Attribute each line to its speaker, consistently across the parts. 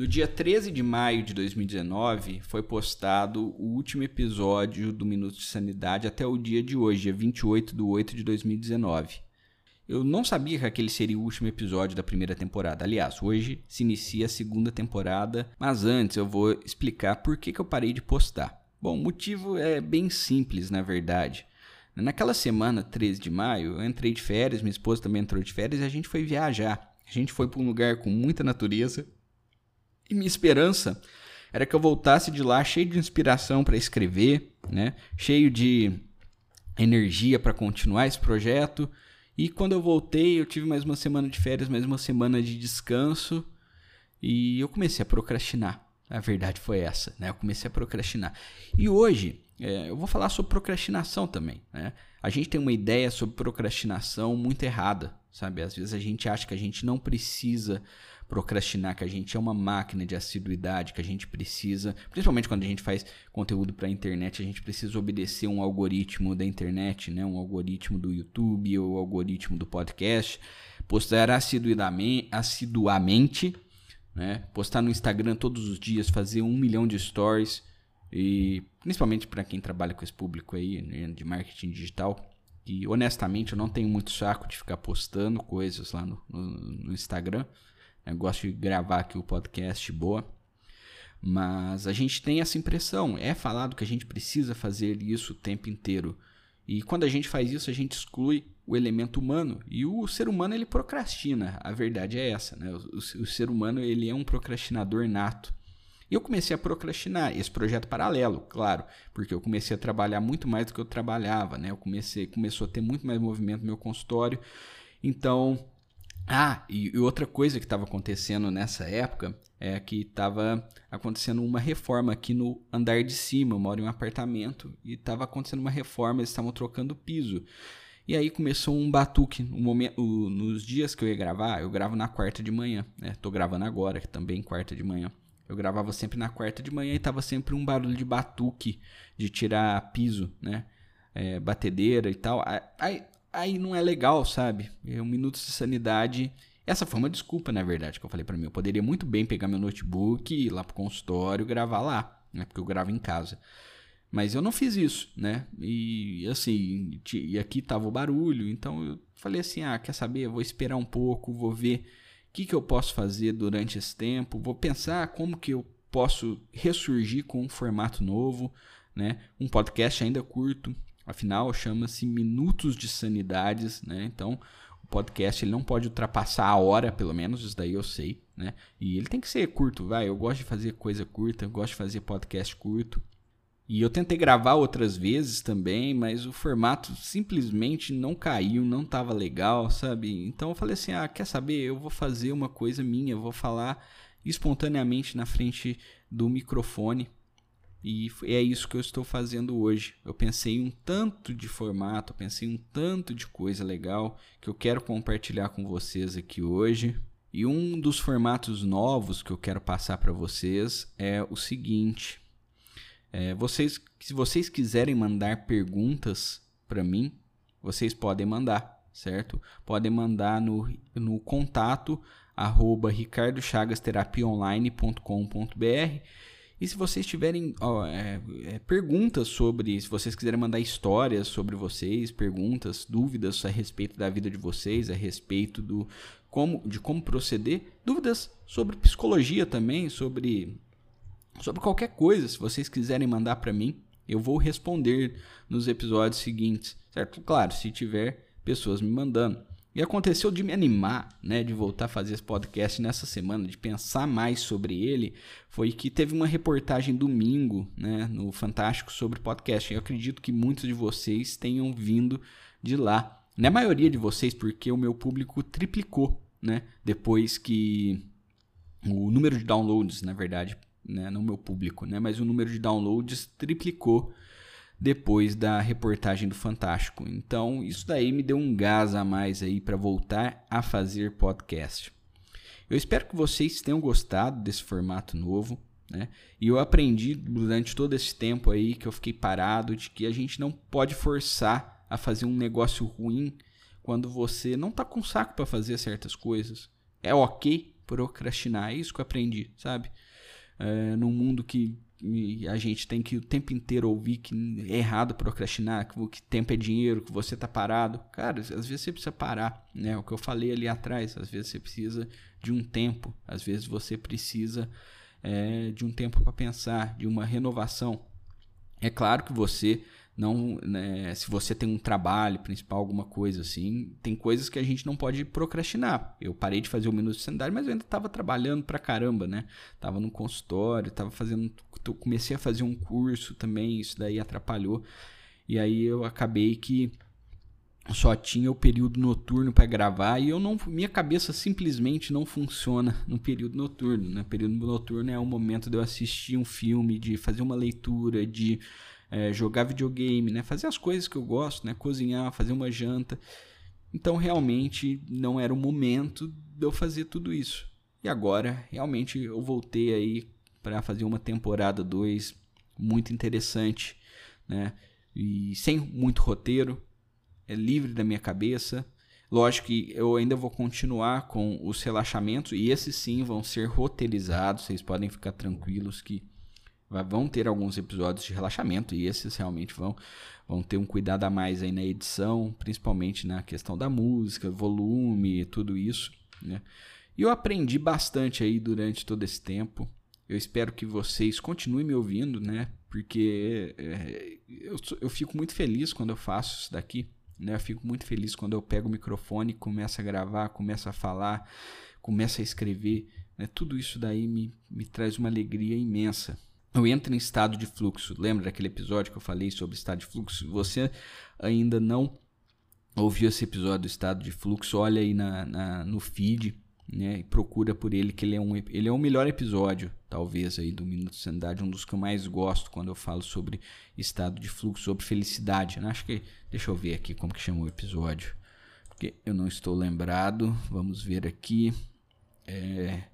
Speaker 1: No dia 13 de maio de 2019, foi postado o último episódio do Minuto de Sanidade até o dia de hoje, dia 28 de 8 de 2019. Eu não sabia que aquele seria o último episódio da primeira temporada. Aliás, hoje se inicia a segunda temporada, mas antes eu vou explicar por que, que eu parei de postar. Bom, o motivo é bem simples, na verdade. Naquela semana, 13 de maio, eu entrei de férias, minha esposa também entrou de férias e a gente foi viajar. A gente foi para um lugar com muita natureza, e minha esperança era que eu voltasse de lá cheio de inspiração para escrever, né? cheio de energia para continuar esse projeto. E quando eu voltei, eu tive mais uma semana de férias, mais uma semana de descanso e eu comecei a procrastinar. A verdade foi essa, né? Eu comecei a procrastinar. E hoje é, eu vou falar sobre procrastinação também, né? A gente tem uma ideia sobre procrastinação muito errada, sabe? Às vezes a gente acha que a gente não precisa procrastinar, que a gente é uma máquina de assiduidade, que a gente precisa, principalmente quando a gente faz conteúdo para a internet, a gente precisa obedecer um algoritmo da internet, né? um algoritmo do YouTube ou algoritmo do podcast, postar assiduamente, né? postar no Instagram todos os dias, fazer um milhão de stories, e principalmente para quem trabalha com esse público aí né? de marketing digital, e honestamente eu não tenho muito saco de ficar postando coisas lá no, no, no Instagram. Eu gosto de gravar aqui o podcast boa. Mas a gente tem essa impressão, é falado que a gente precisa fazer isso o tempo inteiro. E quando a gente faz isso, a gente exclui o elemento humano. E o ser humano ele procrastina. A verdade é essa, né? O, o, o ser humano ele é um procrastinador nato. E eu comecei a procrastinar esse projeto paralelo, claro, porque eu comecei a trabalhar muito mais do que eu trabalhava, né? Eu comecei, começou a ter muito mais movimento no meu consultório. Então, ah, e outra coisa que estava acontecendo nessa época é que estava acontecendo uma reforma aqui no andar de cima. Eu moro em um apartamento e estava acontecendo uma reforma, eles estavam trocando piso. E aí começou um batuque. No momento, nos dias que eu ia gravar, eu gravo na quarta de manhã. Né? Tô gravando agora, também quarta de manhã. Eu gravava sempre na quarta de manhã e tava sempre um barulho de batuque, de tirar piso, né? É, batedeira e tal. Aí, aí não é legal, sabe? É um minuto de sanidade. Essa foi uma desculpa, na verdade, que eu falei para mim. Eu poderia muito bem pegar meu notebook, ir lá pro consultório, gravar lá, né? Porque eu gravo em casa. Mas eu não fiz isso, né? E assim, e aqui tava o barulho, então eu falei assim: ah, quer saber? Eu vou esperar um pouco, vou ver que, que eu posso fazer durante esse tempo, vou pensar como que eu posso ressurgir com um formato novo, né? Um podcast ainda curto, Afinal, chama-se Minutos de Sanidades, né? Então, o podcast ele não pode ultrapassar a hora, pelo menos, isso daí eu sei, né? E ele tem que ser curto, vai. Eu gosto de fazer coisa curta, eu gosto de fazer podcast curto. E eu tentei gravar outras vezes também, mas o formato simplesmente não caiu, não tava legal, sabe? Então eu falei assim: ah, quer saber? Eu vou fazer uma coisa minha, vou falar espontaneamente na frente do microfone e é isso que eu estou fazendo hoje. Eu pensei um tanto de formato, pensei um tanto de coisa legal que eu quero compartilhar com vocês aqui hoje. E um dos formatos novos que eu quero passar para vocês é o seguinte: é, vocês, se vocês quiserem mandar perguntas para mim, vocês podem mandar, certo? Podem mandar no, no contato arroba ricardochagasterapiaonline.com.br e se vocês tiverem ó, é, é, perguntas sobre, se vocês quiserem mandar histórias sobre vocês, perguntas, dúvidas a respeito da vida de vocês, a respeito do como, de como proceder, dúvidas sobre psicologia também, sobre, sobre qualquer coisa, se vocês quiserem mandar para mim, eu vou responder nos episódios seguintes, certo? Claro, se tiver pessoas me mandando. E aconteceu de me animar, né, de voltar a fazer esse podcast nessa semana, de pensar mais sobre ele, foi que teve uma reportagem domingo, né, no Fantástico sobre podcast. Eu acredito que muitos de vocês tenham vindo de lá. Na maioria de vocês, porque o meu público triplicou, né, depois que o número de downloads, na verdade, né, não meu público, né, mas o número de downloads triplicou depois da reportagem do Fantástico. Então, isso daí me deu um gás a mais aí para voltar a fazer podcast. Eu espero que vocês tenham gostado desse formato novo, né? E eu aprendi durante todo esse tempo aí que eu fiquei parado de que a gente não pode forçar a fazer um negócio ruim quando você não tá com saco para fazer certas coisas. É OK procrastinar. É isso que eu aprendi, sabe? É, num mundo que a gente tem que o tempo inteiro ouvir que é errado procrastinar, que, que tempo é dinheiro, que você tá parado. Cara, às vezes você precisa parar, né? O que eu falei ali atrás, às vezes você precisa de um tempo, às vezes você precisa é, de um tempo para pensar, de uma renovação. É claro que você não, né, se você tem um trabalho principal, alguma coisa assim, tem coisas que a gente não pode procrastinar. Eu parei de fazer o minuto de sanidade, mas eu ainda estava trabalhando pra caramba, né? Tava no consultório, tava fazendo, comecei a fazer um curso também, isso daí atrapalhou. E aí eu acabei que só tinha o período noturno para gravar e eu não minha cabeça simplesmente não funciona no período noturno né período noturno é o momento de eu assistir um filme de fazer uma leitura de é, jogar videogame, né? Fazer as coisas que eu gosto, né? Cozinhar, fazer uma janta. Então realmente não era o momento de eu fazer tudo isso. E agora realmente eu voltei aí para fazer uma temporada 2 muito interessante, né? E sem muito roteiro, é livre da minha cabeça. Lógico que eu ainda vou continuar com os relaxamentos e esses sim vão ser roteirizados, vocês podem ficar tranquilos que vão ter alguns episódios de relaxamento e esses realmente vão, vão ter um cuidado a mais aí na edição, principalmente na questão da música, volume, tudo isso, né? E eu aprendi bastante aí durante todo esse tempo. Eu espero que vocês continuem me ouvindo, né? Porque é, eu, eu fico muito feliz quando eu faço isso daqui. Né? Eu fico muito feliz quando eu pego o microfone, começo a gravar, começo a falar, começo a escrever. Né? Tudo isso daí me, me traz uma alegria imensa eu entro em estado de fluxo. Lembra daquele episódio que eu falei sobre estado de fluxo? Você ainda não ouviu esse episódio do estado de fluxo, olha aí na, na, no feed né, e procura por ele, que ele é, um, ele é o melhor episódio, talvez, aí do Minuto de Sanidade, um dos que eu mais gosto quando eu falo sobre estado de fluxo, sobre felicidade. Né? Acho que. Deixa eu ver aqui como que chama o episódio. Porque eu não estou lembrado. Vamos ver aqui. É.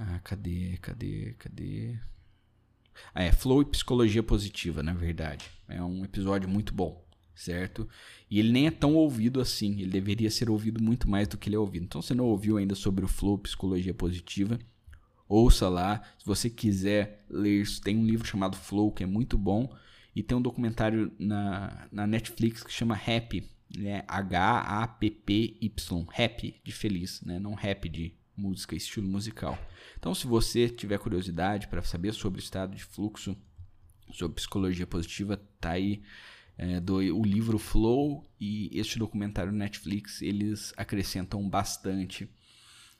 Speaker 1: Ah, cadê, cadê, cadê? Ah, é Flow e Psicologia Positiva, na verdade. É um episódio muito bom, certo? E ele nem é tão ouvido assim. Ele deveria ser ouvido muito mais do que ele é ouvido. Então, se não ouviu ainda sobre o Flow Psicologia Positiva, ouça lá. Se você quiser ler, tem um livro chamado Flow, que é muito bom. E tem um documentário na, na Netflix que chama Happy, né? H-A-P-P-Y. Happy, de feliz, né? Não happy de música, estilo musical. Então, se você tiver curiosidade para saber sobre o estado de fluxo, sobre psicologia positiva, tá aí é, do, o livro Flow e este documentário Netflix, eles acrescentam bastante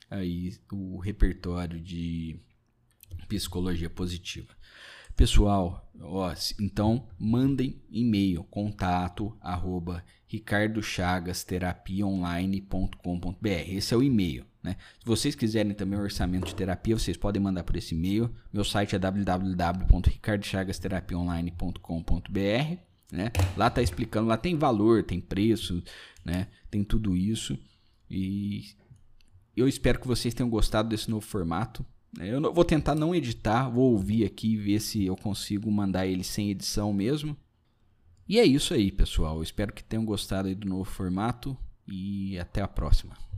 Speaker 1: aí o repertório de psicologia positiva. Pessoal, ó, então mandem e-mail contato arroba ricardochavasterapiaonline.com.br. Esse é o e-mail. Né? Se vocês quiserem também um orçamento de terapia, vocês podem mandar por esse e-mail. Meu site é www.ricardochavasterapiaonline.com.br. Né? Lá está explicando, lá tem valor, tem preço, né? tem tudo isso. E eu espero que vocês tenham gostado desse novo formato. Eu vou tentar não editar, vou ouvir aqui ver se eu consigo mandar ele sem edição mesmo. E é isso aí, pessoal. Eu espero que tenham gostado do novo formato e até a próxima.